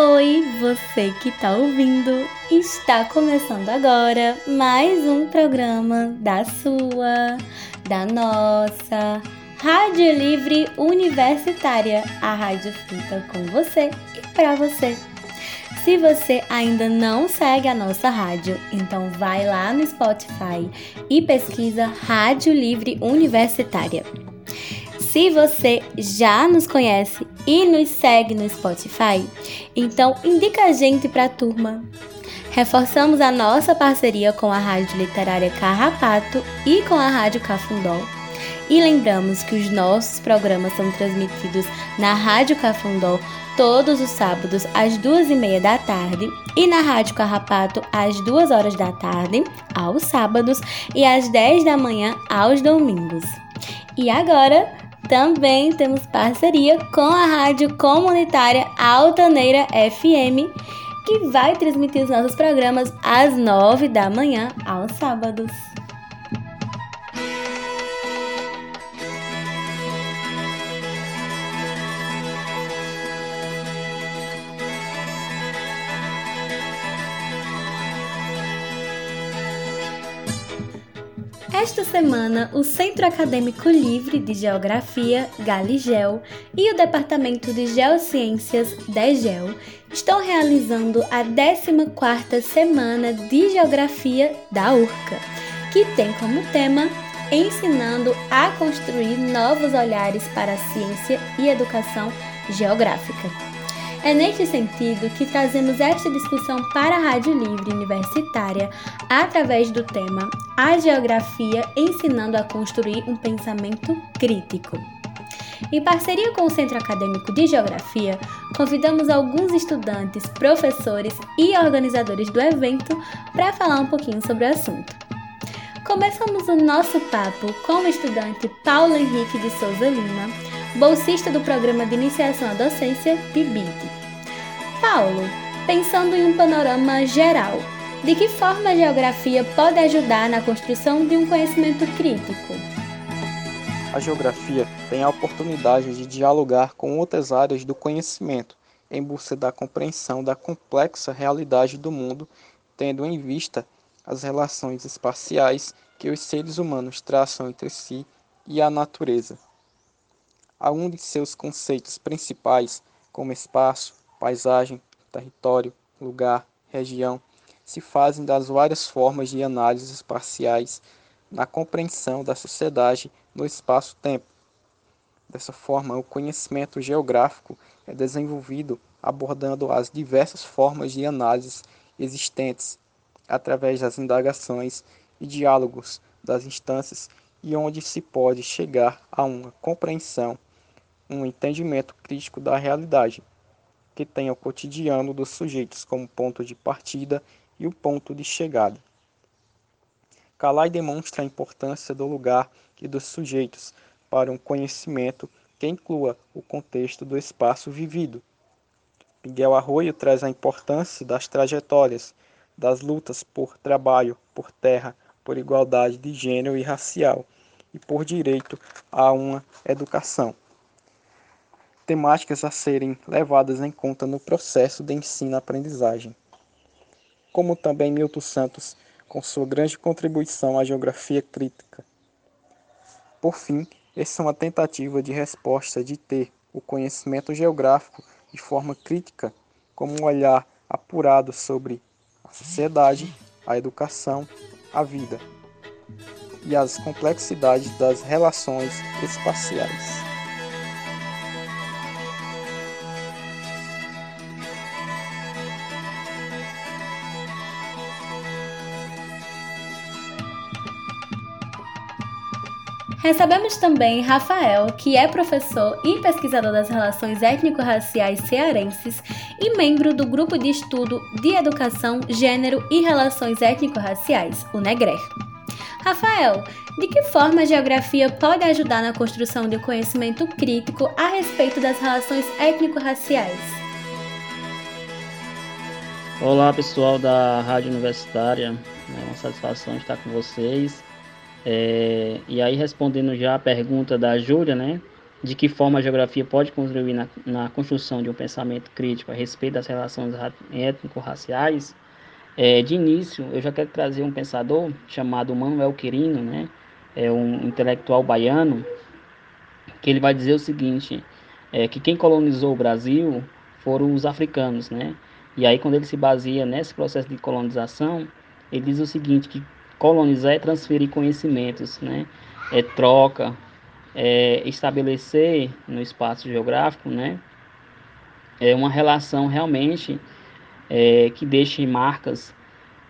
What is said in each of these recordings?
Oi, você que está ouvindo. Está começando agora mais um programa da sua, da nossa Rádio Livre Universitária, a rádio feita com você e para você. Se você ainda não segue a nossa rádio, então vai lá no Spotify e pesquisa Rádio Livre Universitária. Se você já nos conhece e nos segue no Spotify, então indica a gente para a turma. Reforçamos a nossa parceria com a Rádio Literária Carrapato e com a Rádio Cafundó. E lembramos que os nossos programas são transmitidos na Rádio Cafundó todos os sábados às duas e meia da tarde e na Rádio Carrapato às duas horas da tarde, aos sábados, e às dez da manhã aos domingos. E agora também temos parceria com a rádio comunitária Altaneira FM, que vai transmitir os nossos programas às 9 da manhã aos sábados. Esta semana, o Centro Acadêmico Livre de Geografia, Galigel, e o Departamento de Geociências, DEGEL, estão realizando a 14ª Semana de Geografia da URCA, que tem como tema Ensinando a construir novos olhares para a ciência e educação geográfica. É neste sentido que trazemos esta discussão para a Rádio Livre Universitária através do tema A Geografia ensinando a construir um pensamento crítico. Em parceria com o Centro Acadêmico de Geografia, convidamos alguns estudantes, professores e organizadores do evento para falar um pouquinho sobre o assunto. Começamos o nosso papo com o estudante Paulo Henrique de Souza Lima, bolsista do Programa de Iniciação à Docência, PIBID. Paulo, pensando em um panorama geral, de que forma a geografia pode ajudar na construção de um conhecimento crítico? A geografia tem a oportunidade de dialogar com outras áreas do conhecimento em busca da compreensão da complexa realidade do mundo, tendo em vista as relações espaciais que os seres humanos traçam entre si e a natureza. A um de seus conceitos principais, como espaço, paisagem, território, lugar, região, se fazem das várias formas de análise espaciais na compreensão da sociedade no espaço-tempo. Dessa forma, o conhecimento geográfico é desenvolvido abordando as diversas formas de análise existentes através das indagações e diálogos das instâncias e onde se pode chegar a uma compreensão, um entendimento crítico da realidade que tenha o cotidiano dos sujeitos como ponto de partida e o ponto de chegada. Calai demonstra a importância do lugar e dos sujeitos para um conhecimento que inclua o contexto do espaço vivido. Miguel Arroio traz a importância das trajetórias, das lutas por trabalho, por terra, por igualdade de gênero e racial e por direito a uma educação temáticas a serem levadas em conta no processo de ensino-aprendizagem. Como também Milton Santos, com sua grande contribuição à geografia crítica. Por fim, essa é uma tentativa de resposta de ter o conhecimento geográfico de forma crítica, como um olhar apurado sobre a sociedade, a educação, a vida e as complexidades das relações espaciais. Recebemos também Rafael, que é professor e pesquisador das relações étnico-raciais cearenses e membro do Grupo de Estudo de Educação, Gênero e Relações Étnico-Raciais, o NEGRER. Rafael, de que forma a geografia pode ajudar na construção de conhecimento crítico a respeito das relações étnico-raciais? Olá, pessoal da Rádio Universitária. É uma satisfação estar com vocês. É, e aí, respondendo já a pergunta da Júlia, né? de que forma a geografia pode contribuir na, na construção de um pensamento crítico a respeito das relações étnico-raciais, é, de início eu já quero trazer um pensador chamado Manuel Quirino, né? é um intelectual baiano, que ele vai dizer o seguinte, é, que quem colonizou o Brasil foram os africanos, né? E aí quando ele se baseia nesse processo de colonização, ele diz o seguinte, que colonizar é transferir conhecimentos, né? É troca, é, estabelecer no espaço geográfico, né, é uma relação realmente é, que deixe marcas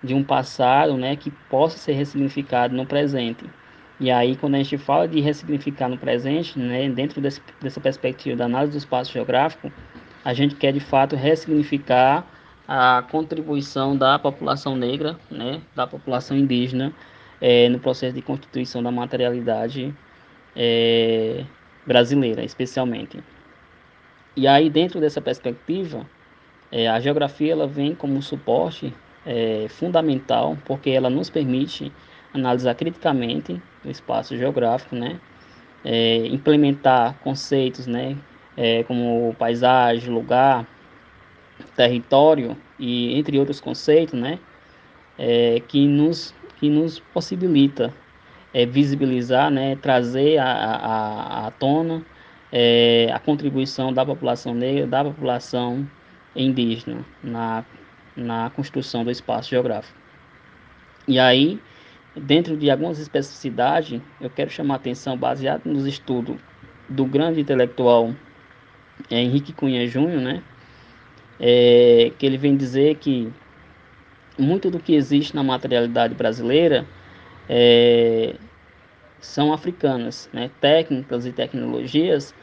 de um passado, né, que possa ser ressignificado no presente. E aí, quando a gente fala de ressignificar no presente, né, dentro desse, dessa perspectiva da análise do espaço geográfico, a gente quer de fato ressignificar a contribuição da população negra, né, da população indígena, é, no processo de constituição da materialidade é, brasileira, especialmente. E aí, dentro dessa perspectiva, é, a geografia ela vem como suporte fundamental, porque ela nos permite analisar criticamente o espaço geográfico, né? Implementar conceitos, né? Como paisagem, lugar, território e entre outros conceitos, né? É, que nos que nos possibilita é, visibilizar, né, trazer à tona é, a contribuição da população negra, da população indígena na, na construção do espaço geográfico. E aí, dentro de algumas especificidades, eu quero chamar a atenção, baseado nos estudos do grande intelectual é, Henrique Cunha Júnior, né, é, que ele vem dizer que muito do que existe na materialidade brasileira é, são africanas, né? técnicas e tecnologias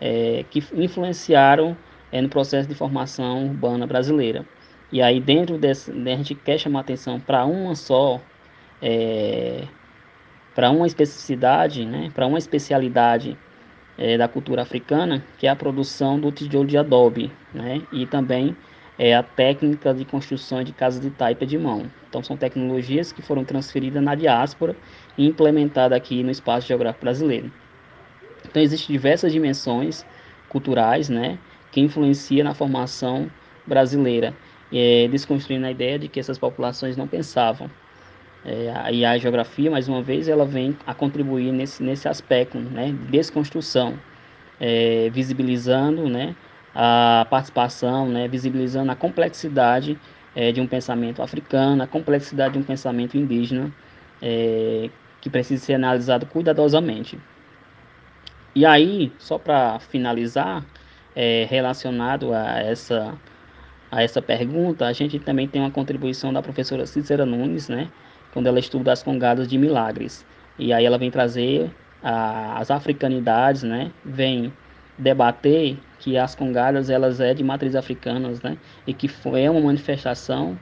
é, que influenciaram é, no processo de formação urbana brasileira. E aí dentro desse, a gente quer chamar atenção para uma só, é, para uma especificidade, né? para uma especialidade é, da cultura africana, que é a produção do tijolo de adobe, né? e também é a técnica de construção de casas de taipa de mão. Então são tecnologias que foram transferidas na diáspora e implementadas aqui no espaço geográfico brasileiro. Então existem diversas dimensões culturais, né, que influenciam na formação brasileira, é, desconstruindo a ideia de que essas populações não pensavam. É, e a geografia, mais uma vez, ela vem a contribuir nesse, nesse aspecto, né, de desconstrução, é, visibilizando, né, a participação, né, visibilizando a complexidade é, de um pensamento africano, a complexidade de um pensamento indígena, é, que precisa ser analisado cuidadosamente. E aí, só para finalizar, é, relacionado a essa, a essa pergunta, a gente também tem uma contribuição da professora Cícera Nunes, né, quando ela estuda as congadas de milagres. E aí ela vem trazer a, as africanidades, né, vem debater que as congadas elas é de matriz africanas, né? E que foi uma manifestação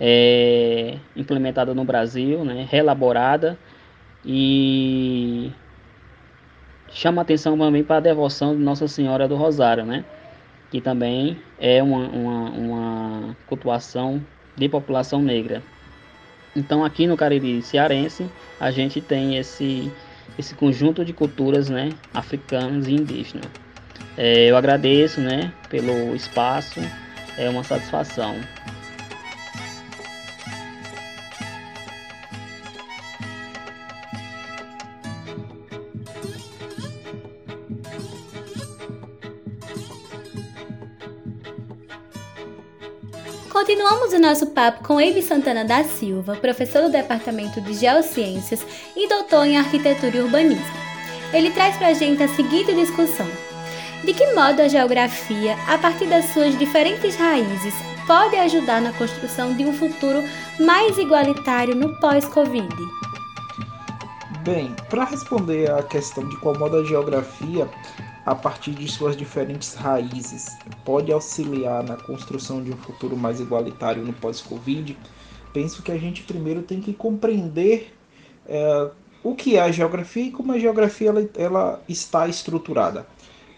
é, implementada no Brasil, né? Relaborada e chama atenção também para a devoção de Nossa Senhora do Rosário, né? Que também é uma, uma, uma cultuação de população negra. Então aqui no Cariri cearense a gente tem esse esse conjunto de culturas, né, africanas e indígenas. É, eu agradeço né, pelo espaço, é uma satisfação. Nosso papo com Eibe Santana da Silva, professor do Departamento de Geociências e doutor em Arquitetura e Urbanismo. Ele traz para a gente a seguinte discussão. De que modo a geografia, a partir das suas diferentes raízes, pode ajudar na construção de um futuro mais igualitário no pós-Covid? Bem, para responder à questão de qual modo a geografia, a partir de suas diferentes raízes, pode auxiliar na construção de um futuro mais igualitário no pós-Covid, penso que a gente primeiro tem que compreender é, o que é a geografia e como a geografia ela, ela está estruturada.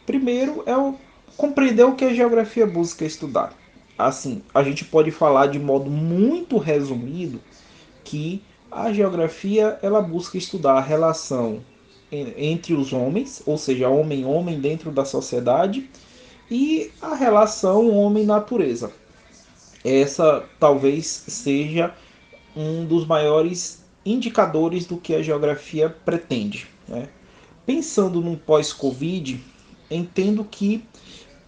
Primeiro é o compreender o que a geografia busca estudar. Assim, a gente pode falar de modo muito resumido que a geografia ela busca estudar a relação entre os homens, ou seja, homem-homem dentro da sociedade, e a relação homem-natureza. Essa talvez seja um dos maiores indicadores do que a geografia pretende. Né? Pensando num pós-Covid, entendo que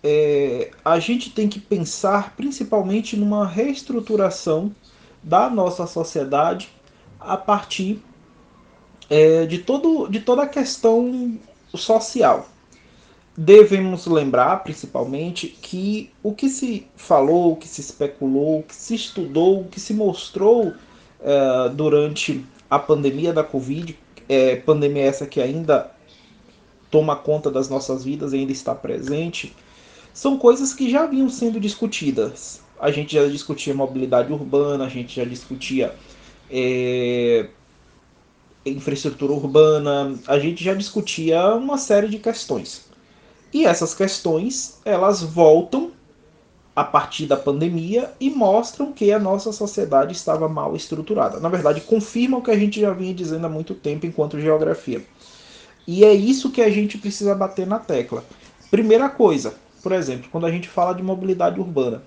é, a gente tem que pensar principalmente numa reestruturação da nossa sociedade a partir é, de, todo, de toda a questão social. Devemos lembrar, principalmente, que o que se falou, o que se especulou, o que se estudou, o que se mostrou é, durante a pandemia da Covid, é, pandemia essa que ainda toma conta das nossas vidas, ainda está presente, são coisas que já vinham sendo discutidas. A gente já discutia mobilidade urbana, a gente já discutia é, infraestrutura urbana, a gente já discutia uma série de questões. E essas questões, elas voltam a partir da pandemia e mostram que a nossa sociedade estava mal estruturada. Na verdade, confirmam o que a gente já vinha dizendo há muito tempo enquanto geografia. E é isso que a gente precisa bater na tecla. Primeira coisa, por exemplo, quando a gente fala de mobilidade urbana,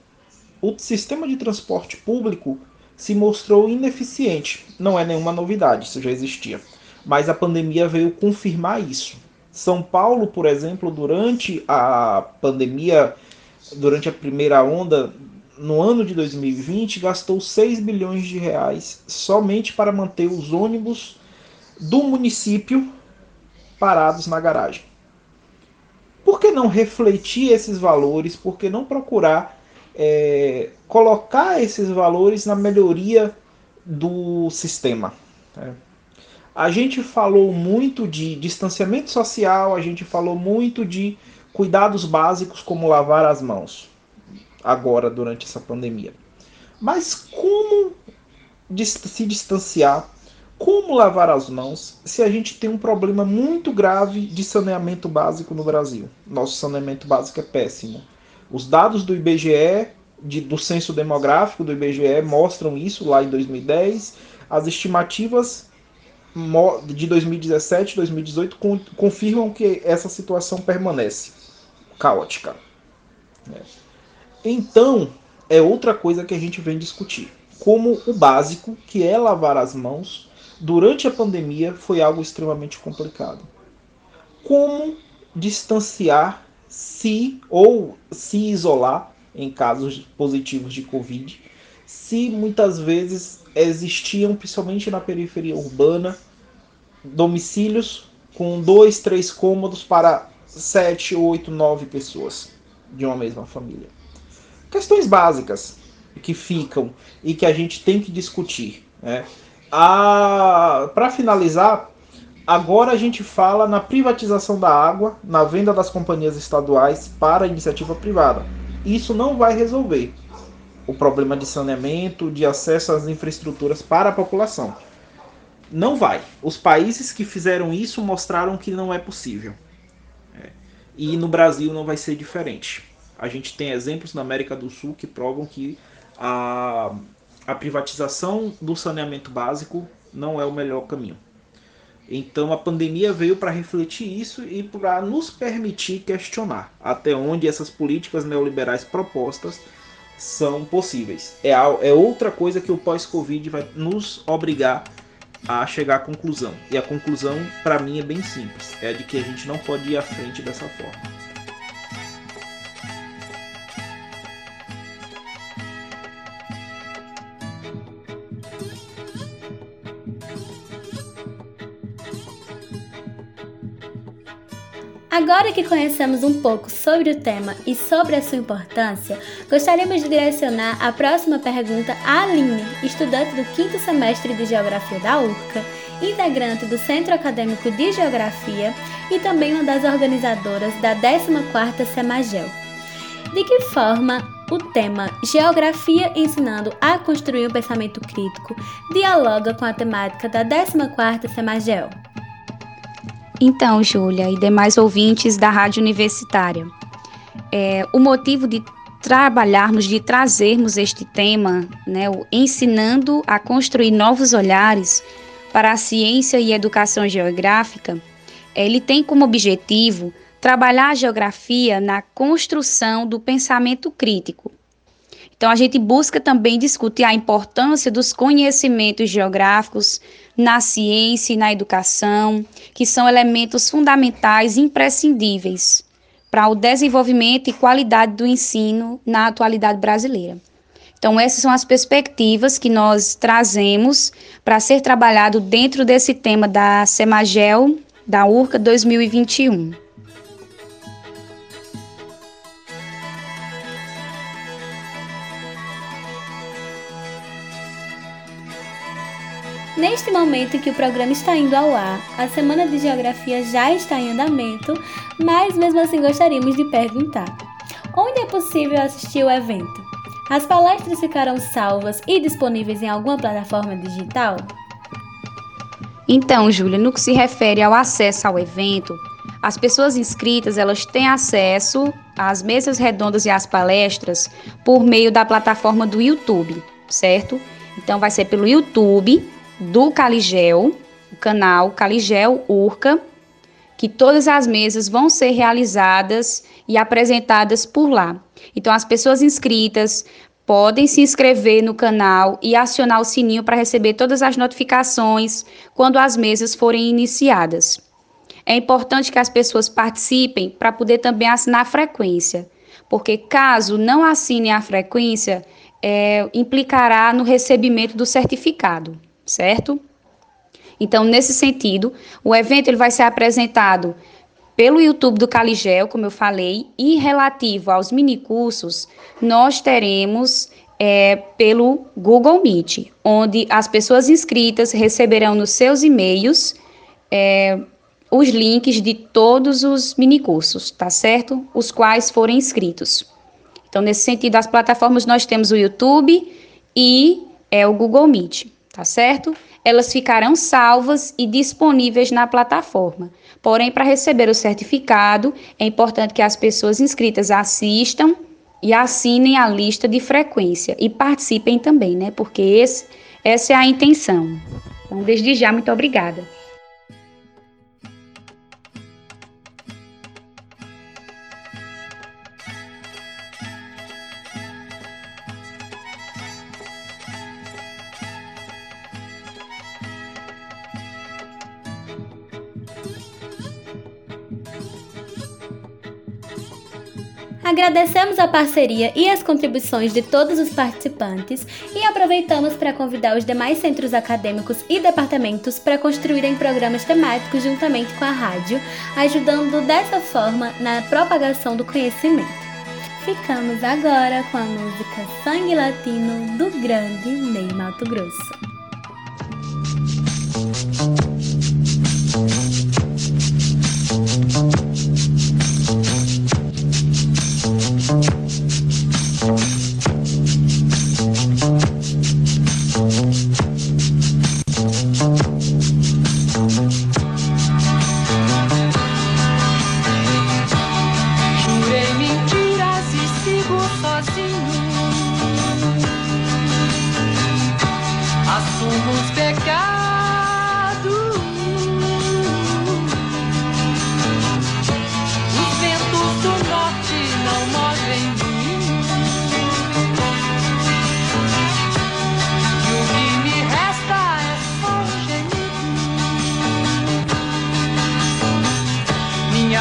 o sistema de transporte público se mostrou ineficiente. Não é nenhuma novidade, isso já existia. Mas a pandemia veio confirmar isso. São Paulo, por exemplo, durante a pandemia, durante a primeira onda, no ano de 2020, gastou 6 bilhões de reais somente para manter os ônibus do município parados na garagem. Por que não refletir esses valores? Por que não procurar é, colocar esses valores na melhoria do sistema. Né? A gente falou muito de distanciamento social, a gente falou muito de cuidados básicos como lavar as mãos, agora durante essa pandemia. Mas como se distanciar? Como lavar as mãos se a gente tem um problema muito grave de saneamento básico no Brasil? Nosso saneamento básico é péssimo. Os dados do IBGE, de, do censo demográfico do IBGE, mostram isso lá em 2010. As estimativas de 2017 e 2018 confirmam que essa situação permanece caótica. É. Então, é outra coisa que a gente vem discutir. Como o básico, que é lavar as mãos, durante a pandemia foi algo extremamente complicado. Como distanciar se ou se isolar em casos positivos de Covid, se muitas vezes existiam, principalmente na periferia urbana, domicílios com dois, três cômodos para sete, oito, nove pessoas de uma mesma família. Questões básicas que ficam e que a gente tem que discutir. Né? Para finalizar, Agora a gente fala na privatização da água, na venda das companhias estaduais para iniciativa privada. Isso não vai resolver o problema de saneamento, de acesso às infraestruturas para a população. Não vai. Os países que fizeram isso mostraram que não é possível. É. E no Brasil não vai ser diferente. A gente tem exemplos na América do Sul que provam que a, a privatização do saneamento básico não é o melhor caminho. Então a pandemia veio para refletir isso e para nos permitir questionar até onde essas políticas neoliberais propostas são possíveis. É, é outra coisa que o pós-Covid vai nos obrigar a chegar à conclusão. E a conclusão, para mim, é bem simples: é de que a gente não pode ir à frente dessa forma. Agora que conhecemos um pouco sobre o tema e sobre a sua importância, gostaríamos de direcionar a próxima pergunta à Aline, estudante do quinto semestre de Geografia da URCA, integrante do Centro Acadêmico de Geografia e também uma das organizadoras da 14ª Semagel. De que forma o tema Geografia ensinando a construir um pensamento crítico dialoga com a temática da 14ª Semagel? Então, Júlia e demais ouvintes da Rádio Universitária, é, o motivo de trabalharmos, de trazermos este tema, né, o ensinando a construir novos olhares para a ciência e educação geográfica, ele tem como objetivo trabalhar a geografia na construção do pensamento crítico. Então, a gente busca também discutir a importância dos conhecimentos geográficos na ciência e na educação, que são elementos fundamentais e imprescindíveis para o desenvolvimento e qualidade do ensino na atualidade brasileira. Então, essas são as perspectivas que nós trazemos para ser trabalhado dentro desse tema da Semagel da URCA 2021. Neste momento em que o programa está indo ao ar, a Semana de Geografia já está em andamento, mas mesmo assim gostaríamos de perguntar: onde é possível assistir o evento? As palestras ficarão salvas e disponíveis em alguma plataforma digital? Então, Júlia, no que se refere ao acesso ao evento, as pessoas inscritas elas têm acesso às mesas redondas e às palestras por meio da plataforma do YouTube, certo? Então, vai ser pelo YouTube do Caligel, o canal Caligel Urca, que todas as mesas vão ser realizadas e apresentadas por lá. Então, as pessoas inscritas podem se inscrever no canal e acionar o sininho para receber todas as notificações quando as mesas forem iniciadas. É importante que as pessoas participem para poder também assinar a frequência, porque caso não assinem a frequência, é, implicará no recebimento do certificado, certo? Então, nesse sentido, o evento ele vai ser apresentado pelo YouTube do Caligel, como eu falei, e relativo aos minicursos, nós teremos é, pelo Google Meet, onde as pessoas inscritas receberão nos seus e-mails é, os links de todos os minicursos, tá certo? Os quais forem inscritos. Então, nesse sentido, as plataformas nós temos o YouTube e é o Google Meet, tá certo? Elas ficarão salvas e disponíveis na plataforma. Porém, para receber o certificado, é importante que as pessoas inscritas assistam e assinem a lista de frequência e participem também, né? Porque esse, essa é a intenção. Então, desde já, muito obrigada. Agradecemos a parceria e as contribuições de todos os participantes e aproveitamos para convidar os demais centros acadêmicos e departamentos para construírem programas temáticos juntamente com a rádio, ajudando dessa forma na propagação do conhecimento. Ficamos agora com a música Sangue Latino do grande Ney Mato Grosso.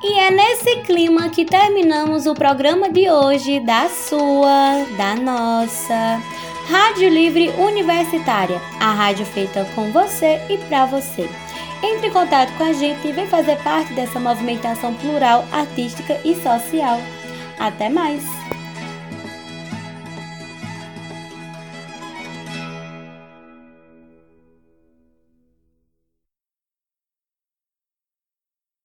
E é nesse clima que terminamos o programa de hoje da sua, da nossa Rádio Livre Universitária, a rádio feita com você e para você. Entre em contato com a gente e vem fazer parte dessa movimentação plural, artística e social. Até mais!